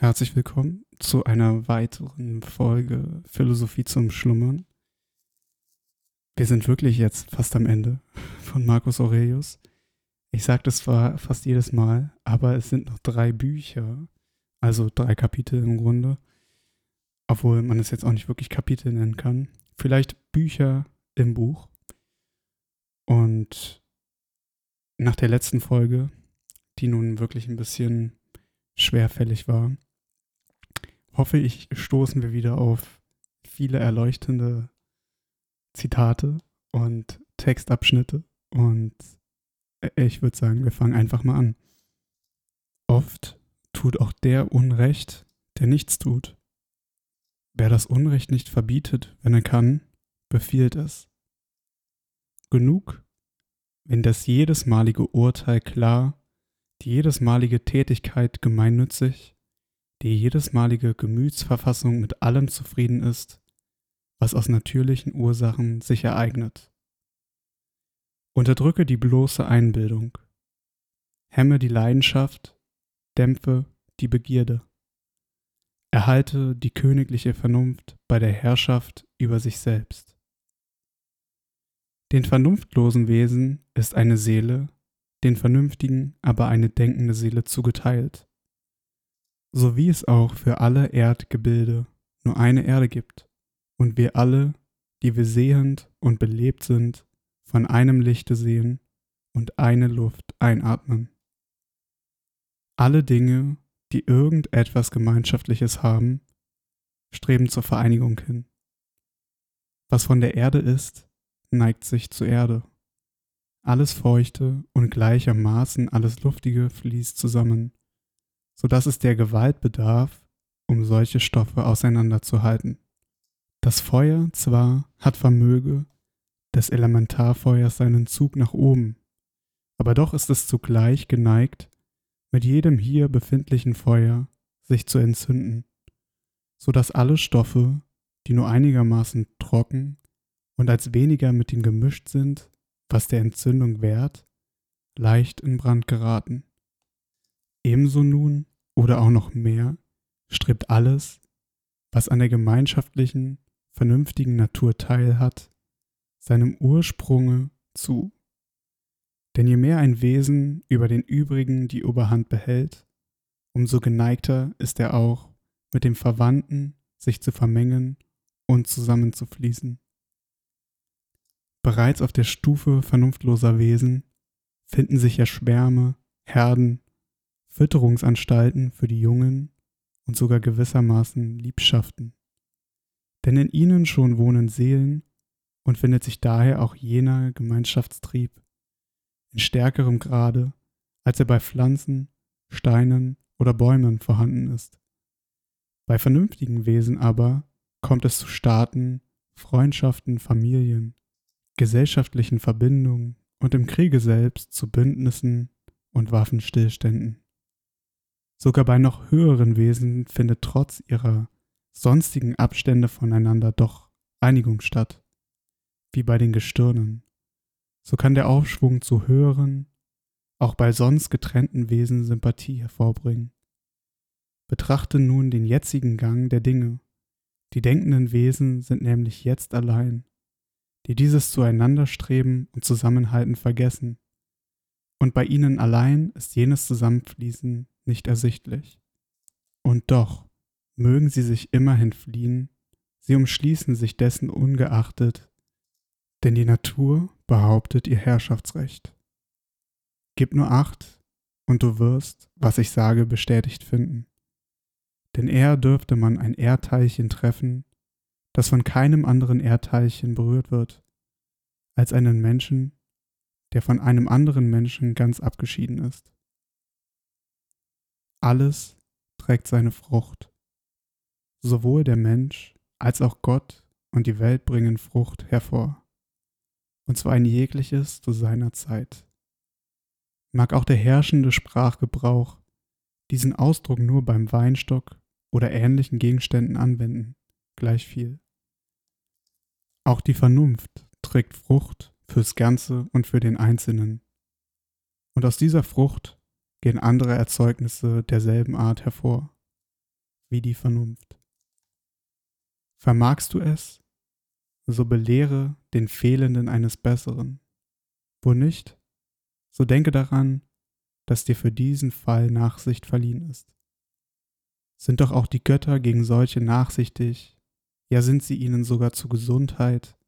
Herzlich willkommen zu einer weiteren Folge Philosophie zum Schlummern. Wir sind wirklich jetzt fast am Ende von Marcus Aurelius. Ich sage das zwar fast jedes Mal, aber es sind noch drei Bücher, also drei Kapitel im Grunde, obwohl man es jetzt auch nicht wirklich Kapitel nennen kann. Vielleicht Bücher im Buch. Und nach der letzten Folge, die nun wirklich ein bisschen schwerfällig war, hoffe ich, stoßen wir wieder auf viele erleuchtende Zitate und Textabschnitte. Und ich würde sagen, wir fangen einfach mal an. Oft tut auch der Unrecht, der nichts tut. Wer das Unrecht nicht verbietet, wenn er kann, befiehlt es. Genug, wenn das jedesmalige Urteil klar, die jedesmalige Tätigkeit gemeinnützig, die jedesmalige Gemütsverfassung mit allem zufrieden ist, was aus natürlichen Ursachen sich ereignet. Unterdrücke die bloße Einbildung, hemme die Leidenschaft, dämpfe die Begierde, erhalte die königliche Vernunft bei der Herrschaft über sich selbst. Den vernunftlosen Wesen ist eine Seele, den vernünftigen aber eine denkende Seele zugeteilt so wie es auch für alle Erdgebilde nur eine Erde gibt und wir alle, die wir sehend und belebt sind, von einem Lichte sehen und eine Luft einatmen. Alle Dinge, die irgendetwas Gemeinschaftliches haben, streben zur Vereinigung hin. Was von der Erde ist, neigt sich zur Erde. Alles Feuchte und gleichermaßen alles Luftige fließt zusammen sodass es der Gewalt bedarf, um solche Stoffe auseinanderzuhalten. Das Feuer zwar hat Vermöge des Elementarfeuers seinen Zug nach oben, aber doch ist es zugleich geneigt, mit jedem hier befindlichen Feuer sich zu entzünden, so dass alle Stoffe, die nur einigermaßen trocken und als weniger mit ihm gemischt sind, was der Entzündung wehrt, leicht in Brand geraten. Ebenso nun oder auch noch mehr strebt alles, was an der gemeinschaftlichen, vernünftigen Natur teilhat, seinem Ursprunge zu. Denn je mehr ein Wesen über den übrigen die Oberhand behält, umso geneigter ist er auch, mit dem Verwandten sich zu vermengen und zusammenzufließen. Bereits auf der Stufe vernunftloser Wesen finden sich ja Schwärme, Herden Fütterungsanstalten für die Jungen und sogar gewissermaßen Liebschaften. Denn in ihnen schon wohnen Seelen und findet sich daher auch jener Gemeinschaftstrieb in stärkerem Grade, als er bei Pflanzen, Steinen oder Bäumen vorhanden ist. Bei vernünftigen Wesen aber kommt es zu Staaten, Freundschaften, Familien, gesellschaftlichen Verbindungen und im Kriege selbst zu Bündnissen und Waffenstillständen. Sogar bei noch höheren Wesen findet trotz ihrer sonstigen Abstände voneinander doch Einigung statt, wie bei den Gestirnen. So kann der Aufschwung zu höheren, auch bei sonst getrennten Wesen Sympathie hervorbringen. Betrachte nun den jetzigen Gang der Dinge. Die denkenden Wesen sind nämlich jetzt allein, die dieses Zueinanderstreben und Zusammenhalten vergessen. Und bei ihnen allein ist jenes Zusammenfließen nicht ersichtlich. Und doch mögen sie sich immerhin fliehen, sie umschließen sich dessen ungeachtet, denn die Natur behauptet ihr Herrschaftsrecht. Gib nur acht, und du wirst, was ich sage, bestätigt finden. Denn eher dürfte man ein Erdteilchen treffen, das von keinem anderen Erdteilchen berührt wird, als einen Menschen, der von einem anderen Menschen ganz abgeschieden ist. Alles trägt seine Frucht. Sowohl der Mensch als auch Gott und die Welt bringen Frucht hervor. Und zwar ein jegliches zu seiner Zeit. Mag auch der herrschende Sprachgebrauch diesen Ausdruck nur beim Weinstock oder ähnlichen Gegenständen anwenden, gleich viel. Auch die Vernunft trägt Frucht fürs Ganze und für den Einzelnen. Und aus dieser Frucht gehen andere Erzeugnisse derselben Art hervor. wie die Vernunft. Vermagst du es, so belehre den Fehlenden eines Besseren. Wo nicht, so denke daran, dass dir für diesen Fall Nachsicht verliehen ist. Sind doch auch die Götter gegen solche nachsichtig, ja sind sie ihnen sogar zu Gesundheit,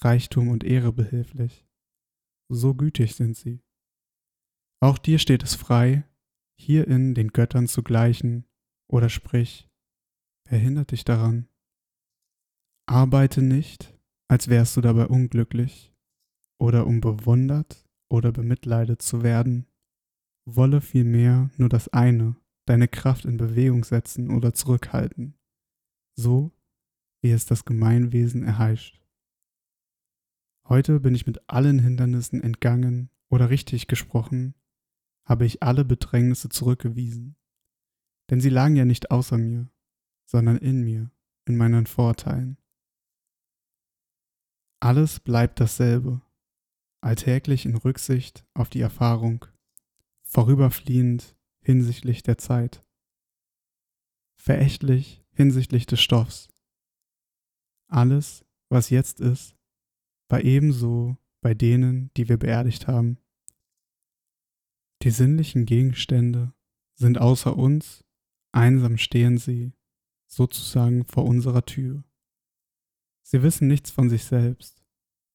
Reichtum und Ehre behilflich. So gütig sind sie. Auch dir steht es frei, hierin den Göttern zu gleichen, oder sprich, wer hindert dich daran? Arbeite nicht, als wärst du dabei unglücklich, oder um bewundert oder bemitleidet zu werden. Wolle vielmehr nur das eine, deine Kraft in Bewegung setzen oder zurückhalten, so wie es das Gemeinwesen erheischt. Heute bin ich mit allen Hindernissen entgangen oder richtig gesprochen, habe ich alle Bedrängnisse zurückgewiesen. Denn sie lagen ja nicht außer mir, sondern in mir, in meinen Vorteilen. Alles bleibt dasselbe, alltäglich in Rücksicht auf die Erfahrung, vorüberfliehend hinsichtlich der Zeit, verächtlich hinsichtlich des Stoffs. Alles, was jetzt ist, war ebenso bei denen, die wir beerdigt haben. Die sinnlichen Gegenstände sind außer uns, einsam stehen sie, sozusagen vor unserer Tür. Sie wissen nichts von sich selbst,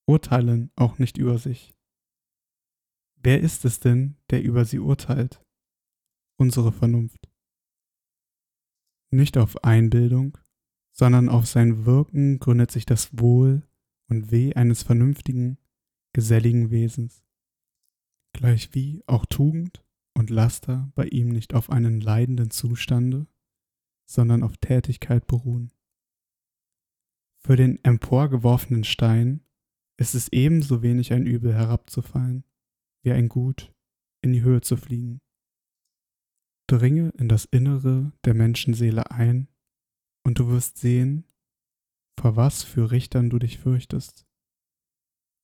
urteilen auch nicht über sich. Wer ist es denn, der über sie urteilt? Unsere Vernunft. Nicht auf Einbildung, sondern auf sein Wirken gründet sich das Wohl und Weh eines vernünftigen, geselligen Wesens gleichwie auch Tugend und Laster bei ihm nicht auf einen leidenden Zustande, sondern auf Tätigkeit beruhen. Für den emporgeworfenen Stein ist es ebenso wenig ein Übel herabzufallen, wie ein Gut in die Höhe zu fliegen. Dringe in das Innere der Menschenseele ein, und du wirst sehen, vor was für Richtern du dich fürchtest,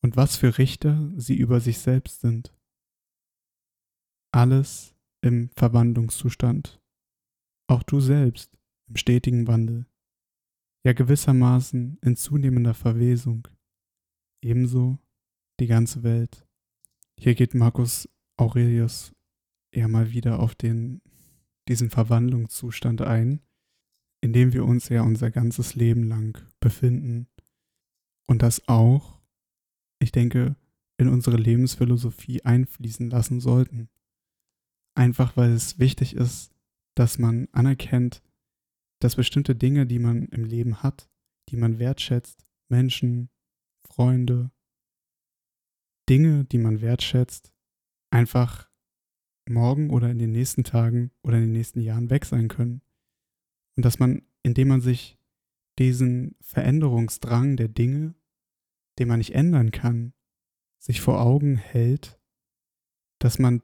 und was für Richter sie über sich selbst sind alles im Verwandlungszustand, auch du selbst im stetigen Wandel, ja gewissermaßen in zunehmender Verwesung, ebenso die ganze Welt. Hier geht Marcus Aurelius eher mal wieder auf den, diesen Verwandlungszustand ein, in dem wir uns ja unser ganzes Leben lang befinden und das auch, ich denke, in unsere Lebensphilosophie einfließen lassen sollten. Einfach weil es wichtig ist, dass man anerkennt, dass bestimmte Dinge, die man im Leben hat, die man wertschätzt, Menschen, Freunde, Dinge, die man wertschätzt, einfach morgen oder in den nächsten Tagen oder in den nächsten Jahren weg sein können. Und dass man, indem man sich diesen Veränderungsdrang der Dinge, den man nicht ändern kann, sich vor Augen hält, dass man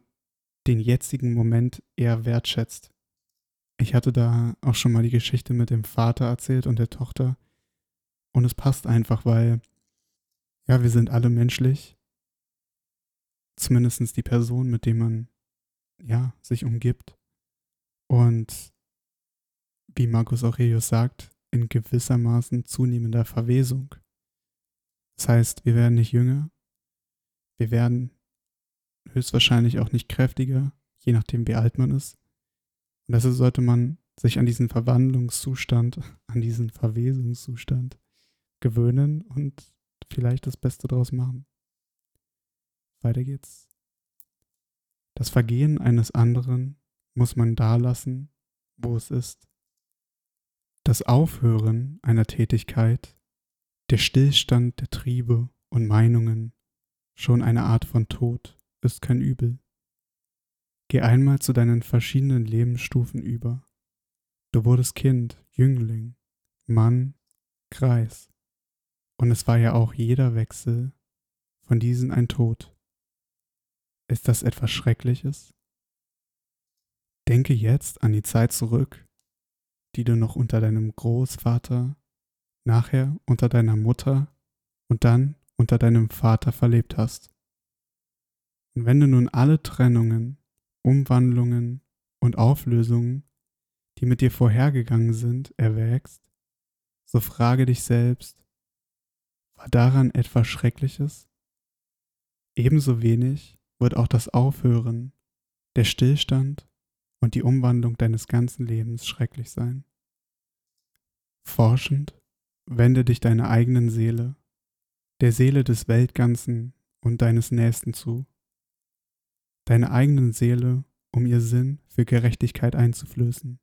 den jetzigen Moment eher wertschätzt. Ich hatte da auch schon mal die Geschichte mit dem Vater erzählt und der Tochter. Und es passt einfach, weil, ja, wir sind alle menschlich. Zumindest die Person, mit dem man, ja, sich umgibt. Und wie Marcus Aurelius sagt, in gewissermaßen zunehmender Verwesung. Das heißt, wir werden nicht jünger, wir werden höchstwahrscheinlich auch nicht kräftiger, je nachdem wie alt man ist. Und deshalb sollte man sich an diesen Verwandlungszustand, an diesen Verwesungszustand gewöhnen und vielleicht das Beste draus machen. Weiter geht's. Das Vergehen eines anderen muss man da lassen, wo es ist. Das Aufhören einer Tätigkeit, der Stillstand der Triebe und Meinungen, schon eine Art von Tod ist kein Übel. Geh einmal zu deinen verschiedenen Lebensstufen über. Du wurdest Kind, Jüngling, Mann, Kreis. Und es war ja auch jeder Wechsel von diesen ein Tod. Ist das etwas Schreckliches? Denke jetzt an die Zeit zurück, die du noch unter deinem Großvater, nachher unter deiner Mutter und dann unter deinem Vater verlebt hast. Und wenn du nun alle Trennungen, Umwandlungen und Auflösungen, die mit dir vorhergegangen sind, erwägst, so frage dich selbst, war daran etwas Schreckliches? Ebenso wenig wird auch das Aufhören, der Stillstand und die Umwandlung deines ganzen Lebens schrecklich sein. Forschend wende dich deiner eigenen Seele, der Seele des Weltganzen und deines Nächsten zu, deiner eigenen Seele, um ihr Sinn für Gerechtigkeit einzuflößen,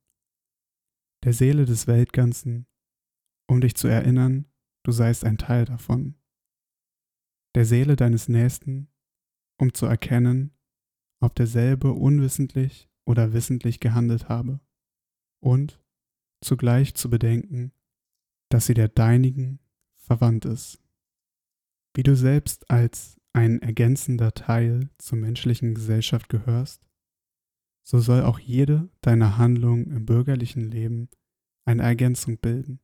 der Seele des Weltganzen, um dich zu erinnern, du seist ein Teil davon, der Seele deines Nächsten, um zu erkennen, ob derselbe unwissentlich oder wissentlich gehandelt habe, und zugleich zu bedenken, dass sie der deinigen verwandt ist. Wie du selbst als ein ergänzender Teil zur menschlichen Gesellschaft gehörst, so soll auch jede deiner Handlungen im bürgerlichen Leben eine Ergänzung bilden.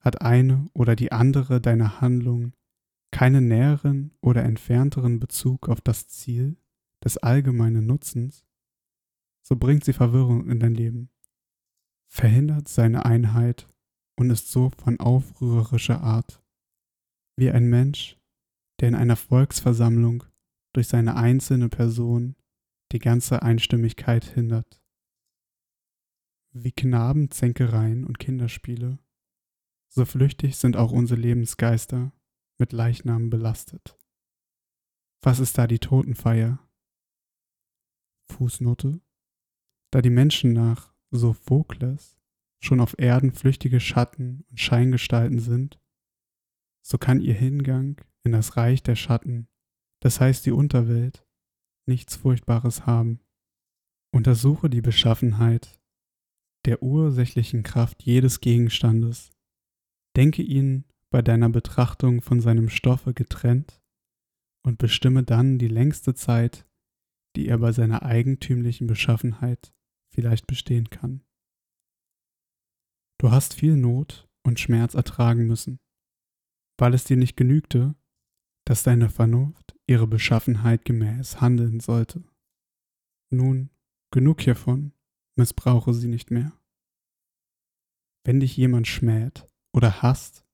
Hat eine oder die andere deiner Handlungen keinen näheren oder entfernteren Bezug auf das Ziel des allgemeinen Nutzens, so bringt sie Verwirrung in dein Leben, verhindert seine Einheit und ist so von aufrührerischer Art, wie ein Mensch, der in einer Volksversammlung durch seine einzelne Person die ganze Einstimmigkeit hindert. Wie Knabenzänkereien und Kinderspiele, so flüchtig sind auch unsere Lebensgeister mit Leichnamen belastet. Was ist da die Totenfeier? Fußnote. Da die Menschen nach Sophokles schon auf Erden flüchtige Schatten und Scheingestalten sind, so kann ihr Hingang in das Reich der Schatten, das heißt die Unterwelt, nichts Furchtbares haben. Untersuche die Beschaffenheit der ursächlichen Kraft jedes Gegenstandes. Denke ihn bei deiner Betrachtung von seinem Stoffe getrennt und bestimme dann die längste Zeit, die er bei seiner eigentümlichen Beschaffenheit vielleicht bestehen kann. Du hast viel Not und Schmerz ertragen müssen, weil es dir nicht genügte, dass deine Vernunft ihre Beschaffenheit gemäß handeln sollte. Nun, genug hiervon, missbrauche sie nicht mehr. Wenn dich jemand schmäht oder hasst,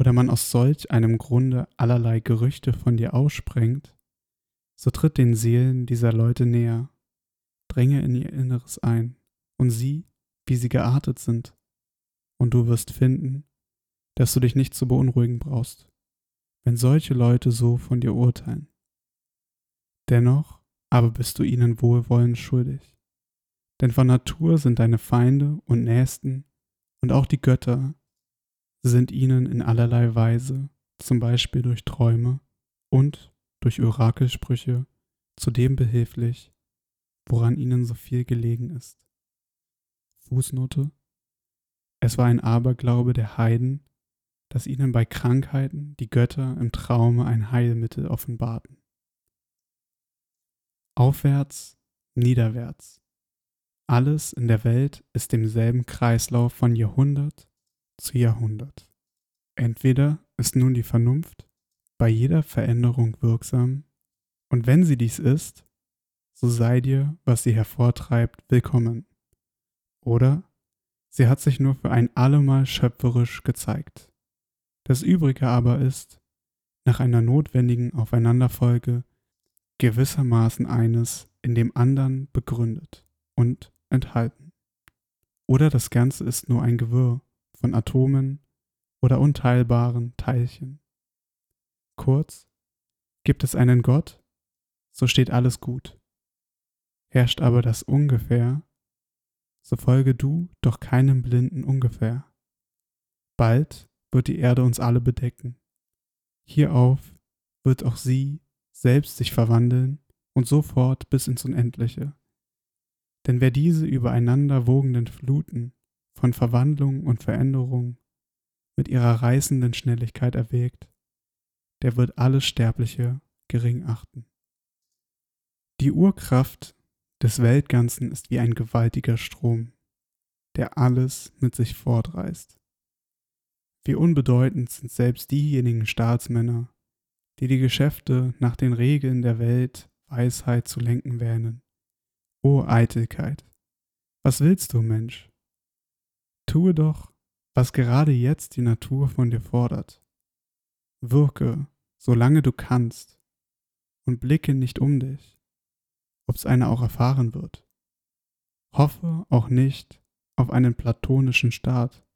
oder man aus solch einem Grunde allerlei Gerüchte von dir aussprengt, so tritt den Seelen dieser Leute näher, dränge in ihr Inneres ein und sieh, wie sie geartet sind und du wirst finden, dass du dich nicht zu beunruhigen brauchst, wenn solche Leute so von dir urteilen. Dennoch aber bist du ihnen Wohlwollen schuldig, denn von Natur sind deine Feinde und Nächsten und auch die Götter sind ihnen in allerlei Weise, zum Beispiel durch Träume und durch Orakelsprüche, zu dem behilflich, woran ihnen so viel gelegen ist. Fußnote es war ein Aberglaube der Heiden, dass ihnen bei Krankheiten die Götter im Traume ein Heilmittel offenbarten. Aufwärts, niederwärts. Alles in der Welt ist demselben Kreislauf von Jahrhundert zu Jahrhundert. Entweder ist nun die Vernunft bei jeder Veränderung wirksam, und wenn sie dies ist, so sei dir, was sie hervortreibt, willkommen. Oder Sie hat sich nur für ein allemal schöpferisch gezeigt. Das Übrige aber ist, nach einer notwendigen Aufeinanderfolge, gewissermaßen eines in dem anderen begründet und enthalten. Oder das Ganze ist nur ein Gewirr von Atomen oder unteilbaren Teilchen. Kurz, gibt es einen Gott, so steht alles gut. Herrscht aber das Ungefähr, so folge du doch keinem Blinden ungefähr. Bald wird die Erde uns alle bedecken. Hierauf wird auch sie selbst sich verwandeln und so fort bis ins Unendliche. Denn wer diese übereinander wogenden Fluten von Verwandlung und Veränderung mit ihrer reißenden Schnelligkeit erwägt, der wird alles Sterbliche gering achten. Die Urkraft des Weltganzen ist wie ein gewaltiger Strom, der alles mit sich fortreißt. Wie unbedeutend sind selbst diejenigen Staatsmänner, die die Geschäfte nach den Regeln der Welt Weisheit zu lenken wähnen. O Eitelkeit, Was willst du, Mensch? Tue doch, was gerade jetzt die Natur von dir fordert. Wirke, solange du kannst, und blicke nicht um dich, ob's einer auch erfahren wird. Hoffe auch nicht auf einen platonischen Staat,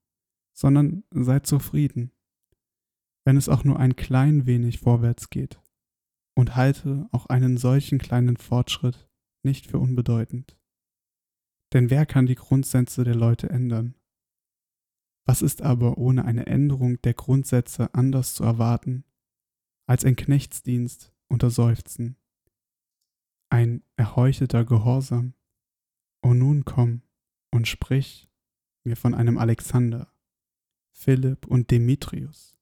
sondern sei zufrieden, wenn es auch nur ein klein wenig vorwärts geht, und halte auch einen solchen kleinen Fortschritt nicht für unbedeutend. Denn wer kann die Grundsätze der Leute ändern? Was ist aber ohne eine Änderung der Grundsätze anders zu erwarten, als ein Knechtsdienst unter Seufzen, ein erheuchelter Gehorsam? O nun komm und sprich mir von einem Alexander, Philipp und Demetrius,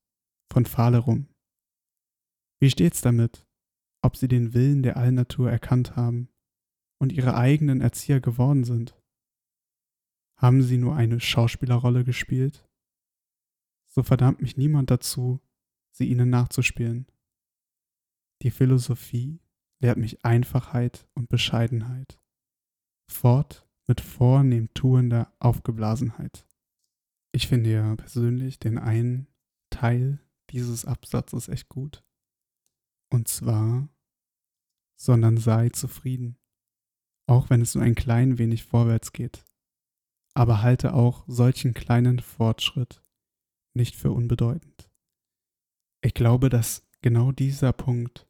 von Phalerum. Wie steht's damit, ob sie den Willen der Allnatur erkannt haben und ihre eigenen Erzieher geworden sind? Haben sie nur eine Schauspielerrolle gespielt? So verdammt mich niemand dazu, sie ihnen nachzuspielen. Die Philosophie lehrt mich Einfachheit und Bescheidenheit. Fort mit vornehm tuender Aufgeblasenheit. Ich finde ja persönlich den einen Teil dieses Absatzes echt gut. Und zwar, sondern sei zufrieden, auch wenn es nur ein klein wenig vorwärts geht aber halte auch solchen kleinen Fortschritt nicht für unbedeutend. Ich glaube, dass genau dieser Punkt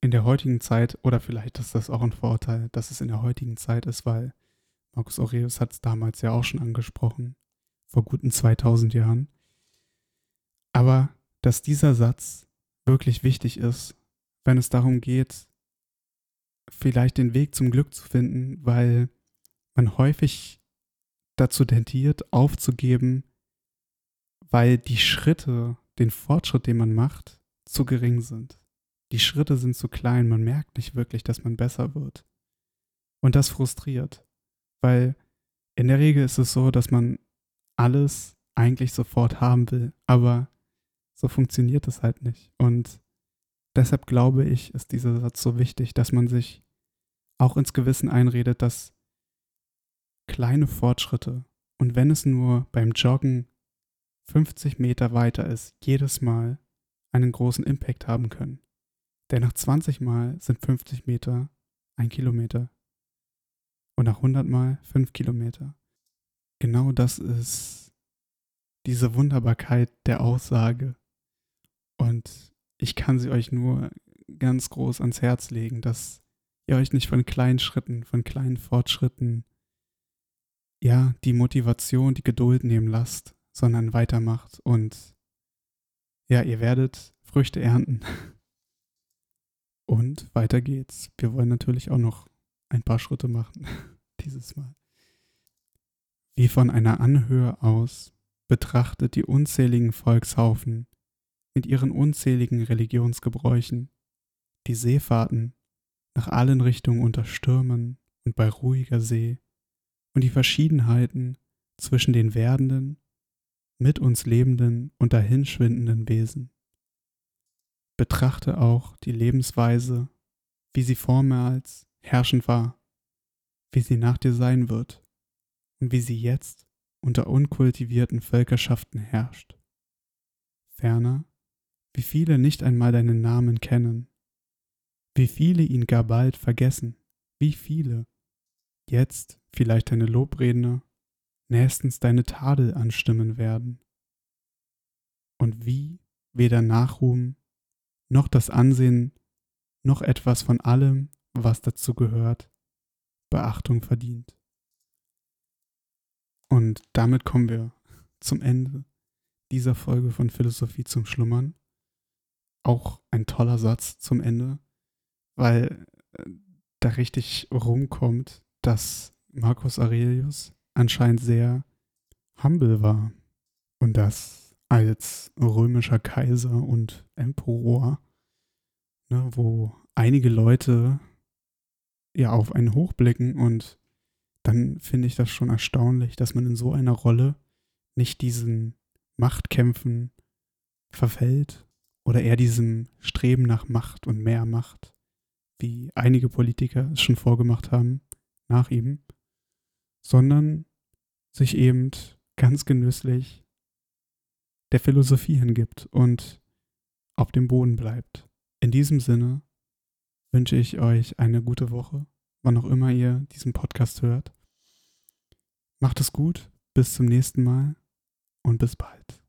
in der heutigen Zeit, oder vielleicht ist das auch ein Vorteil, dass es in der heutigen Zeit ist, weil Marcus Aurelius hat es damals ja auch schon angesprochen, vor guten 2000 Jahren. Aber dass dieser Satz wirklich wichtig ist, wenn es darum geht, vielleicht den Weg zum Glück zu finden, weil man häufig dazu tendiert, aufzugeben, weil die Schritte, den Fortschritt, den man macht, zu gering sind. Die Schritte sind zu klein, man merkt nicht wirklich, dass man besser wird. Und das frustriert, weil in der Regel ist es so, dass man alles eigentlich sofort haben will, aber so funktioniert es halt nicht. Und deshalb glaube ich, ist dieser Satz so wichtig, dass man sich auch ins Gewissen einredet, dass kleine Fortschritte und wenn es nur beim Joggen 50 Meter weiter ist, jedes Mal einen großen Impact haben können. Denn nach 20 Mal sind 50 Meter ein Kilometer und nach 100 Mal 5 Kilometer. Genau das ist diese Wunderbarkeit der Aussage. Und ich kann sie euch nur ganz groß ans Herz legen, dass ihr euch nicht von kleinen Schritten, von kleinen Fortschritten ja, die Motivation, die Geduld nehmen lasst, sondern weitermacht und ja, ihr werdet Früchte ernten. Und weiter geht's. Wir wollen natürlich auch noch ein paar Schritte machen, dieses Mal. Wie von einer Anhöhe aus betrachtet die unzähligen Volkshaufen mit ihren unzähligen Religionsgebräuchen, die Seefahrten nach allen Richtungen unter Stürmen und bei ruhiger See und die Verschiedenheiten zwischen den werdenden, mit uns lebenden und dahinschwindenden Wesen. Betrachte auch die Lebensweise, wie sie vormals herrschend war, wie sie nach dir sein wird wie sie jetzt unter unkultivierten Völkerschaften herrscht. Ferner, wie viele nicht einmal deinen Namen kennen, wie viele ihn gar bald vergessen, wie viele jetzt vielleicht deine Lobredner, nächstens deine Tadel anstimmen werden. Und wie weder Nachruhm noch das Ansehen noch etwas von allem, was dazu gehört, Beachtung verdient. Und damit kommen wir zum Ende dieser Folge von Philosophie zum Schlummern. Auch ein toller Satz zum Ende, weil äh, da richtig rumkommt, dass Marcus Aurelius anscheinend sehr humble war und das als römischer Kaiser und Emperor, ne, wo einige Leute ja auf einen hochblicken und dann finde ich das schon erstaunlich, dass man in so einer Rolle nicht diesen Machtkämpfen verfällt oder eher diesem Streben nach Macht und mehr Macht, wie einige Politiker es schon vorgemacht haben nach ihm. sondern sich eben ganz genüsslich der Philosophie hingibt und auf dem Boden bleibt. In diesem Sinne wünsche ich euch eine gute Woche, wann auch immer ihr diesen Podcast hört. Macht es gut, bis zum nächsten Mal und bis bald.